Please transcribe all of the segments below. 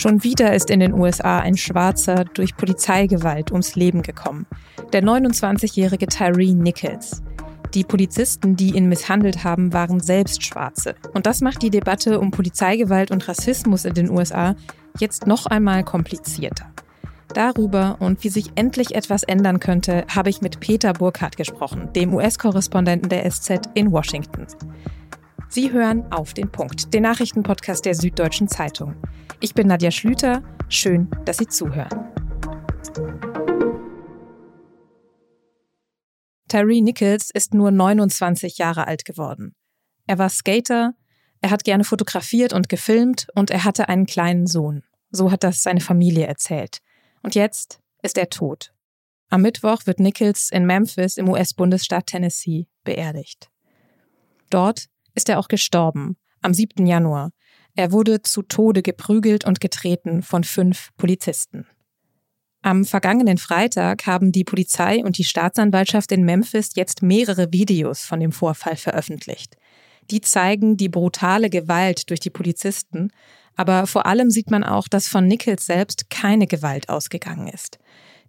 Schon wieder ist in den USA ein Schwarzer durch Polizeigewalt ums Leben gekommen. Der 29-jährige Tyree Nichols. Die Polizisten, die ihn misshandelt haben, waren selbst Schwarze. Und das macht die Debatte um Polizeigewalt und Rassismus in den USA jetzt noch einmal komplizierter. Darüber und wie sich endlich etwas ändern könnte, habe ich mit Peter Burkhardt gesprochen, dem US-Korrespondenten der SZ in Washington. Sie hören auf den Punkt, den Nachrichtenpodcast der Süddeutschen Zeitung. Ich bin Nadja Schlüter. Schön, dass Sie zuhören. Terry Nichols ist nur 29 Jahre alt geworden. Er war Skater, er hat gerne fotografiert und gefilmt und er hatte einen kleinen Sohn. So hat das seine Familie erzählt. Und jetzt ist er tot. Am Mittwoch wird Nichols in Memphis im US-Bundesstaat Tennessee beerdigt. Dort ist er auch gestorben, am 7. Januar. Er wurde zu Tode geprügelt und getreten von fünf Polizisten. Am vergangenen Freitag haben die Polizei und die Staatsanwaltschaft in Memphis jetzt mehrere Videos von dem Vorfall veröffentlicht. Die zeigen die brutale Gewalt durch die Polizisten, aber vor allem sieht man auch, dass von Nichols selbst keine Gewalt ausgegangen ist.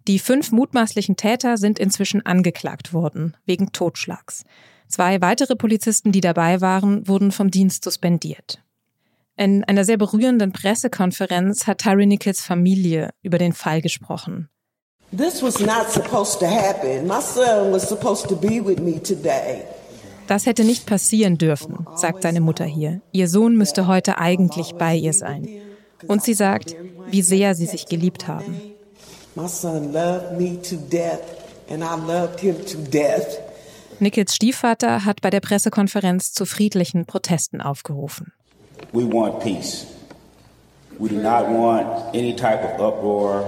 Die fünf mutmaßlichen Täter sind inzwischen angeklagt worden, wegen Totschlags. Zwei weitere Polizisten, die dabei waren, wurden vom Dienst suspendiert. In einer sehr berührenden Pressekonferenz hat Tyree Nichols Familie über den Fall gesprochen. Das hätte nicht passieren dürfen, sagt seine Mutter hier. Ihr Sohn müsste heute eigentlich bei ihr sein. Und sie sagt, wie sehr sie sich geliebt haben. Nichols Stiefvater hat bei der Pressekonferenz zu friedlichen Protesten aufgerufen. We want peace. We do not want any type of uproar.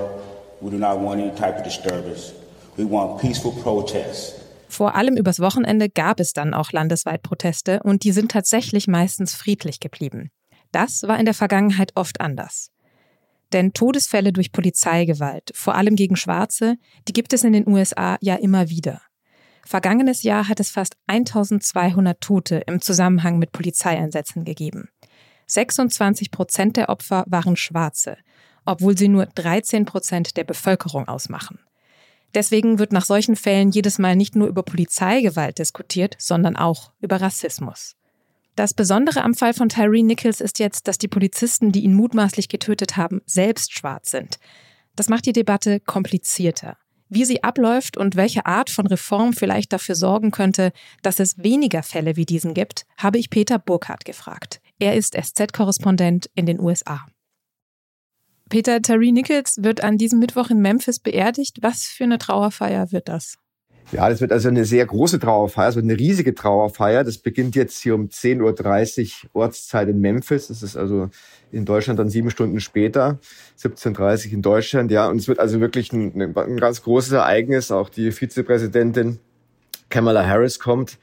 We do not want any type of disturbance. We want peaceful protests. Vor allem übers Wochenende gab es dann auch landesweit Proteste und die sind tatsächlich meistens friedlich geblieben. Das war in der Vergangenheit oft anders. Denn Todesfälle durch Polizeigewalt, vor allem gegen Schwarze, die gibt es in den USA ja immer wieder. Vergangenes Jahr hat es fast 1200 Tote im Zusammenhang mit Polizeieinsätzen gegeben. 26 Prozent der Opfer waren Schwarze, obwohl sie nur 13 Prozent der Bevölkerung ausmachen. Deswegen wird nach solchen Fällen jedes Mal nicht nur über Polizeigewalt diskutiert, sondern auch über Rassismus. Das Besondere am Fall von Tyree Nichols ist jetzt, dass die Polizisten, die ihn mutmaßlich getötet haben, selbst schwarz sind. Das macht die Debatte komplizierter. Wie sie abläuft und welche Art von Reform vielleicht dafür sorgen könnte, dass es weniger Fälle wie diesen gibt, habe ich Peter Burkhardt gefragt. Er ist SZ-Korrespondent in den USA. Peter Terry Nichols wird an diesem Mittwoch in Memphis beerdigt. Was für eine Trauerfeier wird das? Ja, das wird also eine sehr große Trauerfeier, also eine riesige Trauerfeier. Das beginnt jetzt hier um 10.30 Uhr Ortszeit in Memphis. Das ist also in Deutschland dann sieben Stunden später, 17.30 Uhr in Deutschland. Ja, und es wird also wirklich ein, ein ganz großes Ereignis. Auch die Vizepräsidentin Kamala Harris kommt.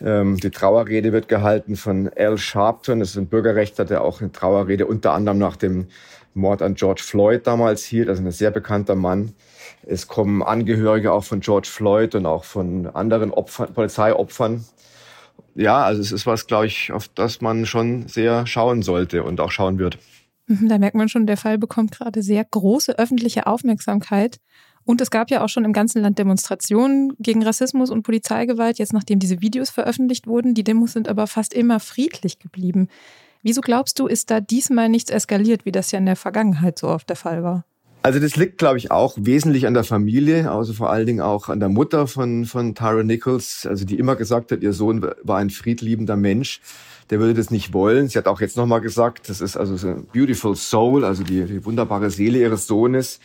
Ähm, die Trauerrede wird gehalten von Al Sharpton, das ist ein Bürgerrechtler, der auch eine Trauerrede unter anderem nach dem Mord an George Floyd damals hielt, also ein sehr bekannter Mann. Es kommen Angehörige auch von George Floyd und auch von anderen Opfern, Polizeiopfern. Ja, also es ist was, glaube ich, auf das man schon sehr schauen sollte und auch schauen wird. Mhm, da merkt man schon, der Fall bekommt gerade sehr große öffentliche Aufmerksamkeit. Und es gab ja auch schon im ganzen Land Demonstrationen gegen Rassismus und Polizeigewalt, jetzt nachdem diese Videos veröffentlicht wurden. Die Demos sind aber fast immer friedlich geblieben. Wieso glaubst du, ist da diesmal nichts eskaliert, wie das ja in der Vergangenheit so oft der Fall war? Also das liegt, glaube ich, auch wesentlich an der Familie, also vor allen Dingen auch an der Mutter von, von Tara Nichols, also die immer gesagt hat, ihr Sohn war ein friedliebender Mensch, der würde das nicht wollen. Sie hat auch jetzt nochmal gesagt, das ist also so beautiful soul, also die, die wunderbare Seele ihres Sohnes.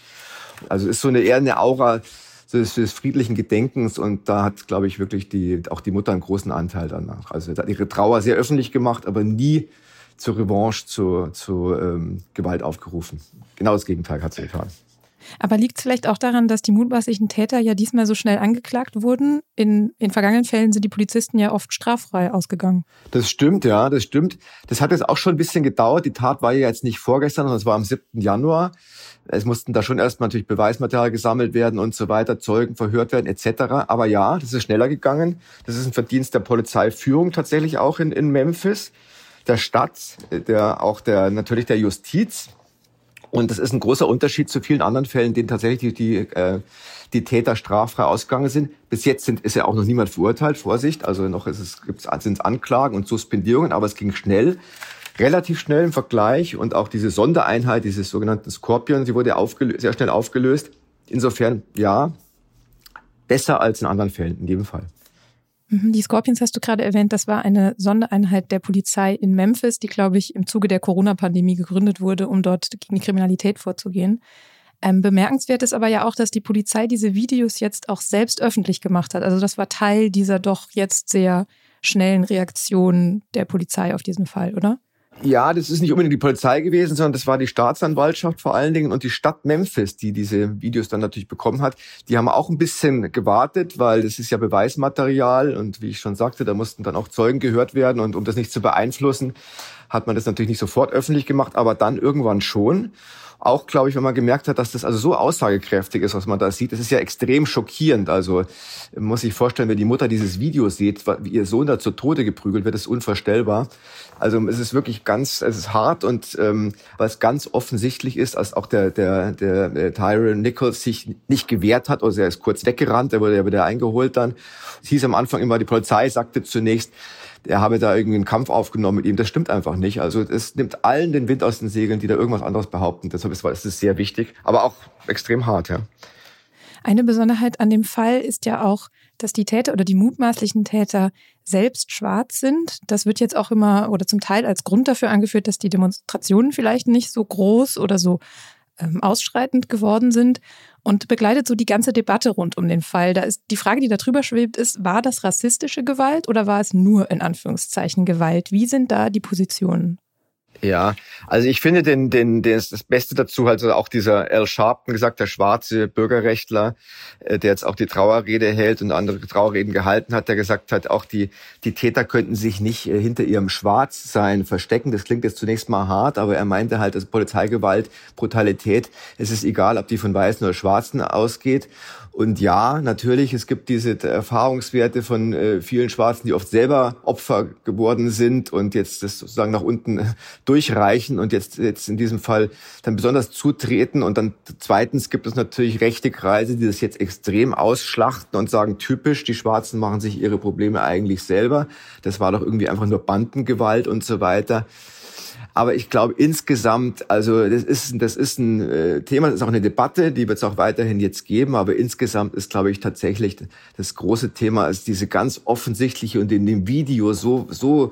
Also ist so eine eher eine Aura des, des friedlichen Gedenkens und da hat, glaube ich, wirklich die, auch die Mutter einen großen Anteil danach. Also hat ihre Trauer sehr öffentlich gemacht, aber nie zur Revanche, zu, zu ähm, Gewalt aufgerufen. Genau das Gegenteil hat sie getan. Aber liegt es vielleicht auch daran, dass die mutmaßlichen Täter ja diesmal so schnell angeklagt wurden? In, in vergangenen Fällen sind die Polizisten ja oft straffrei ausgegangen. Das stimmt, ja, das stimmt. Das hat jetzt auch schon ein bisschen gedauert. Die Tat war ja jetzt nicht vorgestern, sondern es war am 7. Januar. Es mussten da schon erstmal natürlich Beweismaterial gesammelt werden und so weiter, Zeugen verhört werden etc. Aber ja, das ist schneller gegangen. Das ist ein Verdienst der Polizeiführung tatsächlich auch in, in Memphis, der Stadt, der auch der natürlich der Justiz Und das ist ein großer Unterschied zu vielen anderen Fällen, denen tatsächlich die, äh, die Täter straffrei ausgegangen sind. Bis jetzt sind, ist ja auch noch niemand verurteilt, Vorsicht. Also noch ist es, gibt's, sind Anklagen und Suspendierungen, aber es ging schnell, relativ schnell im Vergleich. Und auch diese Sondereinheit, dieses sogenannten Scorpion, sie wurde aufgelöst, sehr schnell aufgelöst. Insofern, ja, besser als in anderen Fällen, in jedem Fall. Mhm, die Scorpions hast du gerade erwähnt, das war eine Sondereinheit der Polizei in Memphis, die, glaube ich, im Zuge der Corona-Pandemie gegründet wurde, um dort gegen die Kriminalität vorzugehen. Ähm, bemerkenswert ist aber ja auch, dass die Polizei diese Videos jetzt auch selbst öffentlich gemacht hat. Also das war Teil dieser doch jetzt sehr schnellen Reaktion der Polizei auf diesen Fall, oder? Ja, das ist nicht unbedingt die Polizei gewesen, sondern das war die Staatsanwaltschaft vor allen Dingen und die Stadt Memphis, die diese Videos dann natürlich bekommen hat. Die haben auch ein bisschen gewartet, weil das ist ja Beweismaterial und wie ich schon sagte, da mussten dann auch Zeugen gehört werden und um das nicht zu beeinflussen, hat man das natürlich nicht sofort öffentlich gemacht, aber dann irgendwann schon. Auch, glaube ich, wenn man gemerkt hat, dass das also so aussagekräftig ist, was man da sieht. Das ist ja extrem schockierend. Also muss sich vorstellen, wenn die Mutter dieses Video sieht, wie ihr Sohn da zu Tode geprügelt wird, ist unvorstellbar. Also es ist wirklich ganz, es ist hart und ähm, was ganz offensichtlich ist, als auch der, der, der, der Tyrone Nichols sich nicht gewehrt hat, also er ist kurz weggerannt, er wurde ja wieder eingeholt dann. Es hieß am Anfang immer, die Polizei sagte zunächst, er habe da irgendwie einen Kampf aufgenommen mit ihm. Das stimmt einfach nicht. Also es nimmt allen den Wind aus den Segeln, die da irgendwas anderes behaupten. Deshalb ist es sehr wichtig, aber auch extrem hart, ja. Eine Besonderheit an dem Fall ist ja auch, dass die Täter oder die mutmaßlichen Täter selbst schwarz sind. Das wird jetzt auch immer oder zum Teil als Grund dafür angeführt, dass die Demonstrationen vielleicht nicht so groß oder so ähm, ausschreitend geworden sind und begleitet so die ganze Debatte rund um den Fall. Da ist die Frage, die da drüber schwebt, ist, war das rassistische Gewalt oder war es nur in Anführungszeichen Gewalt? Wie sind da die Positionen? Ja, also ich finde den, den, den das Beste dazu, also auch dieser Al Sharpton gesagt, der schwarze Bürgerrechtler, äh, der jetzt auch die Trauerrede hält und andere Trauerreden gehalten hat, der gesagt hat, auch die, die Täter könnten sich nicht äh, hinter ihrem Schwarzsein verstecken. Das klingt jetzt zunächst mal hart, aber er meinte halt, dass Polizeigewalt, Brutalität, es ist egal, ob die von Weißen oder Schwarzen ausgeht. Und ja, natürlich, es gibt diese Erfahrungswerte von äh, vielen Schwarzen, die oft selber Opfer geworden sind und jetzt das sozusagen nach unten durchreichen und jetzt, jetzt in diesem Fall dann besonders zutreten. Und dann zweitens gibt es natürlich rechte Kreise, die das jetzt extrem ausschlachten und sagen, typisch, die Schwarzen machen sich ihre Probleme eigentlich selber. Das war doch irgendwie einfach nur Bandengewalt und so weiter. Aber ich glaube insgesamt, also das ist, das ist ein äh, Thema, das ist auch eine Debatte, die wird es auch weiterhin jetzt geben. Aber insgesamt ist, glaube ich, tatsächlich das große Thema, ist diese ganz offensichtliche und in dem Video so, so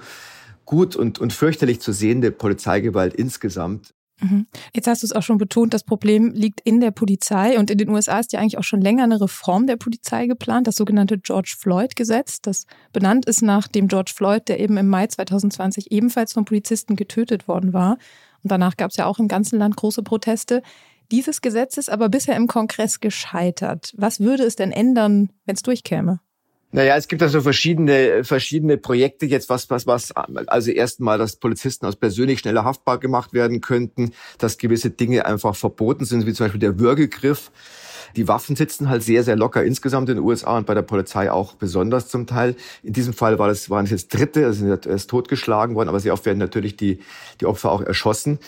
gut und, und fürchterlich zu sehende Polizeigewalt insgesamt. Mhm. Jetzt hast du es auch schon betont, das Problem liegt in der Polizei und in den USA ist ja eigentlich auch schon länger eine Reform der Polizei geplant, das sogenannte George Floyd-Gesetz, das benannt ist nach dem George Floyd, der eben im Mai 2020 ebenfalls von Polizisten getötet worden war. Und danach gab es ja auch im ganzen Land große Proteste. Dieses Gesetz ist aber bisher im Kongress gescheitert. Was würde es denn ändern, wenn es durchkäme? Naja, es gibt also verschiedene, verschiedene Projekte jetzt, was, was, was, also erstmal, dass Polizisten aus persönlich schneller haftbar gemacht werden könnten, dass gewisse Dinge einfach verboten sind, wie zum Beispiel der Würgegriff. Die Waffen sitzen halt sehr, sehr locker insgesamt in den USA und bei der Polizei auch besonders zum Teil. In diesem Fall war das, waren es jetzt Dritte, also sind erst totgeschlagen worden, aber sehr oft werden natürlich die, die Opfer auch erschossen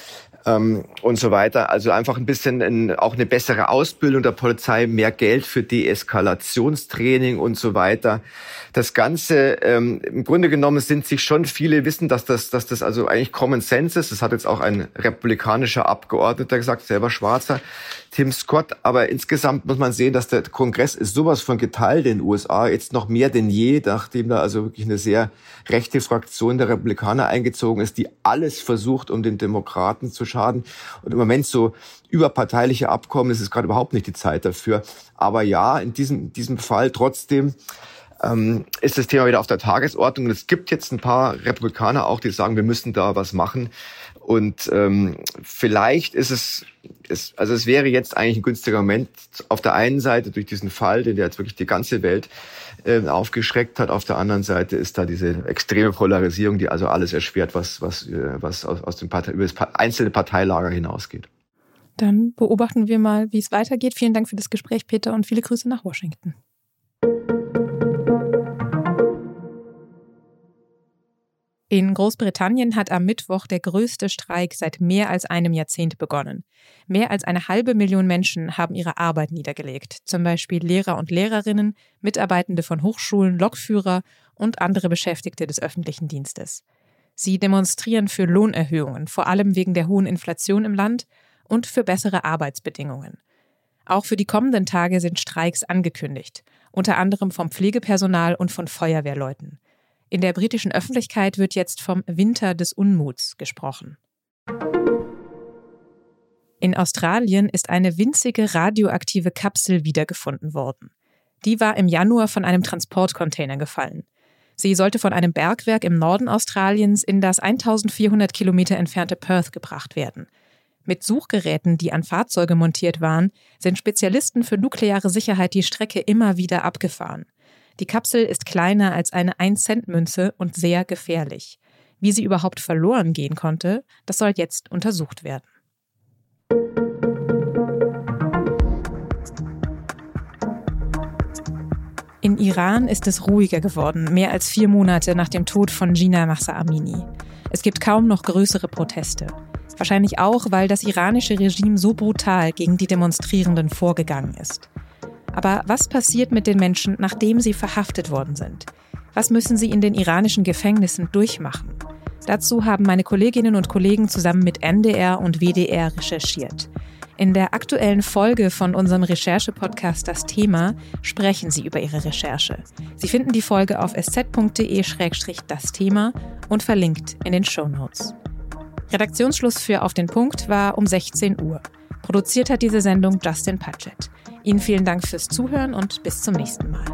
ähm, und so weiter. Also einfach ein bisschen ein, auch eine bessere Ausbildung der Polizei, mehr Geld für Deeskalationstraining und so weiter. Das Ganze, ähm, im Grunde genommen sind sich schon viele wissen, dass das, dass das also eigentlich Common Sense ist. Das hat jetzt auch ein republikanischer Abgeordneter gesagt, selber Schwarzer, Tim Scott. Aber insgesamt muss man sehen, dass der Kongress ist sowas von geteilt in den USA, jetzt noch mehr denn je, nachdem da also wirklich eine sehr rechte Fraktion der Republikaner eingezogen ist, die alles versucht, um den Demokraten zu schaden. Und im Moment so überparteiliche Abkommen, ist es gerade überhaupt nicht die Zeit dafür. Aber ja, in diesem, diesem Fall trotzdem ähm, ist das Thema wieder auf der Tagesordnung. Und es gibt jetzt ein paar Republikaner auch, die sagen, wir müssen da was machen. Und ähm, vielleicht ist es, es, also es wäre jetzt eigentlich ein günstiger Moment, auf der einen Seite durch diesen Fall, den der jetzt wirklich die ganze Welt äh, aufgeschreckt hat, auf der anderen Seite ist da diese extreme Polarisierung, die also alles erschwert, was, was, äh, was aus, aus dem Partei, über das einzelne Parteilager hinausgeht. Dann beobachten wir mal, wie es weitergeht. Vielen Dank für das Gespräch, Peter, und viele Grüße nach Washington. In Großbritannien hat am Mittwoch der größte Streik seit mehr als einem Jahrzehnt begonnen. Mehr als eine halbe Million Menschen haben ihre Arbeit niedergelegt, zum Beispiel Lehrer und Lehrerinnen, Mitarbeitende von Hochschulen, Lokführer und andere Beschäftigte des öffentlichen Dienstes. Sie demonstrieren für Lohnerhöhungen, vor allem wegen der hohen Inflation im Land und für bessere Arbeitsbedingungen. Auch für die kommenden Tage sind Streiks angekündigt, unter anderem vom Pflegepersonal und von Feuerwehrleuten. In der britischen Öffentlichkeit wird jetzt vom Winter des Unmuts gesprochen. In Australien ist eine winzige radioaktive Kapsel wiedergefunden worden. Die war im Januar von einem Transportcontainer gefallen. Sie sollte von einem Bergwerk im Norden Australiens in das 1400 Kilometer entfernte Perth gebracht werden. Mit Suchgeräten, die an Fahrzeuge montiert waren, sind Spezialisten für nukleare Sicherheit die Strecke immer wieder abgefahren. Die Kapsel ist kleiner als eine 1-Cent-Münze und sehr gefährlich. Wie sie überhaupt verloren gehen konnte, das soll jetzt untersucht werden. In Iran ist es ruhiger geworden, mehr als vier Monate nach dem Tod von Gina Mahsa Amini. Es gibt kaum noch größere Proteste. Wahrscheinlich auch, weil das iranische Regime so brutal gegen die Demonstrierenden vorgegangen ist. Aber was passiert mit den Menschen, nachdem sie verhaftet worden sind? Was müssen sie in den iranischen Gefängnissen durchmachen? Dazu haben meine Kolleginnen und Kollegen zusammen mit NDR und WDR recherchiert. In der aktuellen Folge von unserem Recherche-Podcast Das Thema sprechen sie über ihre Recherche. Sie finden die Folge auf sz.de-das Thema und verlinkt in den Show Notes. Redaktionsschluss für Auf den Punkt war um 16 Uhr. Produziert hat diese Sendung Justin Patchett. Ihnen vielen Dank fürs Zuhören und bis zum nächsten Mal.